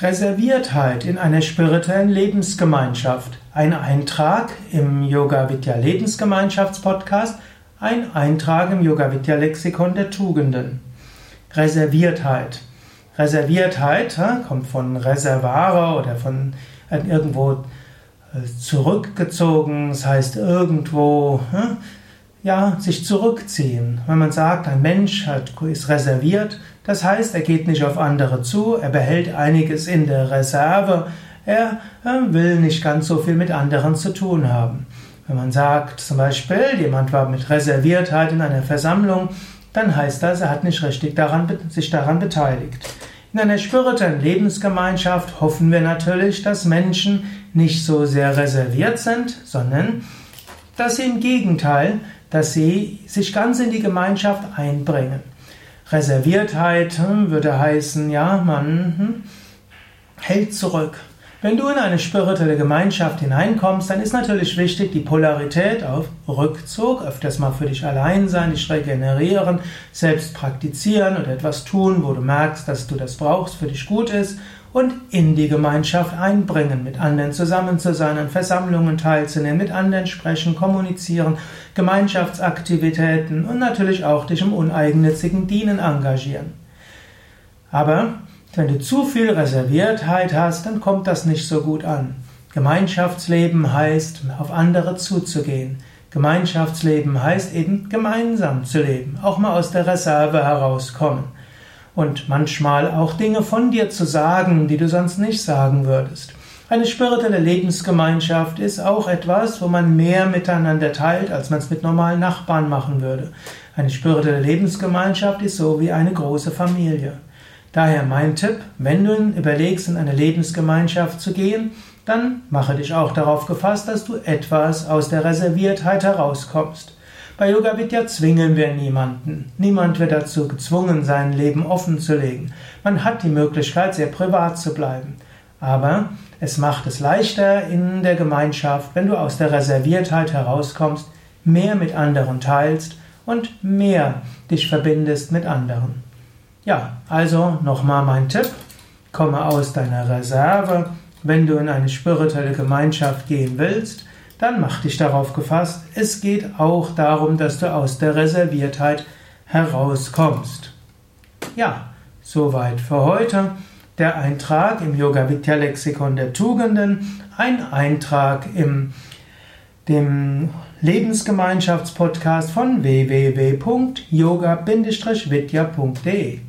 Reserviertheit in einer spirituellen Lebensgemeinschaft. Ein Eintrag im Yoga Vidya Lebensgemeinschaftspodcast, ein Eintrag im Yoga Vidya Lexikon der Tugenden. Reserviertheit. Reserviertheit kommt von Reservare oder von irgendwo äh, zurückgezogen, das heißt irgendwo ja, sich zurückziehen. Wenn man sagt, ein Mensch ist reserviert, das heißt, er geht nicht auf andere zu, er behält einiges in der Reserve, er, er will nicht ganz so viel mit anderen zu tun haben. Wenn man sagt, zum Beispiel, jemand war mit Reserviertheit in einer Versammlung, dann heißt das, er hat nicht richtig daran, sich daran beteiligt. In einer spirituellen Lebensgemeinschaft hoffen wir natürlich, dass Menschen nicht so sehr reserviert sind, sondern dass sie im Gegenteil dass sie sich ganz in die Gemeinschaft einbringen. Reserviertheit hm, würde heißen, ja, man hm, hält zurück. Wenn du in eine spirituelle Gemeinschaft hineinkommst, dann ist natürlich wichtig die Polarität auf Rückzug, öfters mal für dich allein sein, dich regenerieren, selbst praktizieren oder etwas tun, wo du merkst, dass du das brauchst, für dich gut ist und in die Gemeinschaft einbringen, mit anderen zusammen zu sein, an Versammlungen teilzunehmen, mit anderen sprechen, kommunizieren, Gemeinschaftsaktivitäten und natürlich auch dich im uneigennützigen Dienen engagieren. Aber wenn du zu viel Reserviertheit hast, dann kommt das nicht so gut an. Gemeinschaftsleben heißt, auf andere zuzugehen. Gemeinschaftsleben heißt eben gemeinsam zu leben, auch mal aus der Reserve herauskommen und manchmal auch Dinge von dir zu sagen, die du sonst nicht sagen würdest. Eine spirituelle Lebensgemeinschaft ist auch etwas, wo man mehr miteinander teilt, als man es mit normalen Nachbarn machen würde. Eine spirituelle Lebensgemeinschaft ist so wie eine große Familie. Daher mein Tipp, wenn du überlegst, in eine Lebensgemeinschaft zu gehen, dann mache dich auch darauf gefasst, dass du etwas aus der Reserviertheit herauskommst. Bei Yoga Vidya zwingen wir niemanden. Niemand wird dazu gezwungen, sein Leben offen zu legen. Man hat die Möglichkeit, sehr privat zu bleiben. Aber es macht es leichter in der Gemeinschaft, wenn du aus der Reserviertheit herauskommst, mehr mit anderen teilst und mehr dich verbindest mit anderen. Ja, also nochmal mein Tipp. Komme aus deiner Reserve, wenn du in eine spirituelle Gemeinschaft gehen willst dann mach dich darauf gefasst, es geht auch darum, dass du aus der Reserviertheit herauskommst. Ja, soweit für heute. Der Eintrag im Yoga Vidya Lexikon der Tugenden, ein Eintrag im dem Lebensgemeinschaftspodcast von www.yoga-vidya.de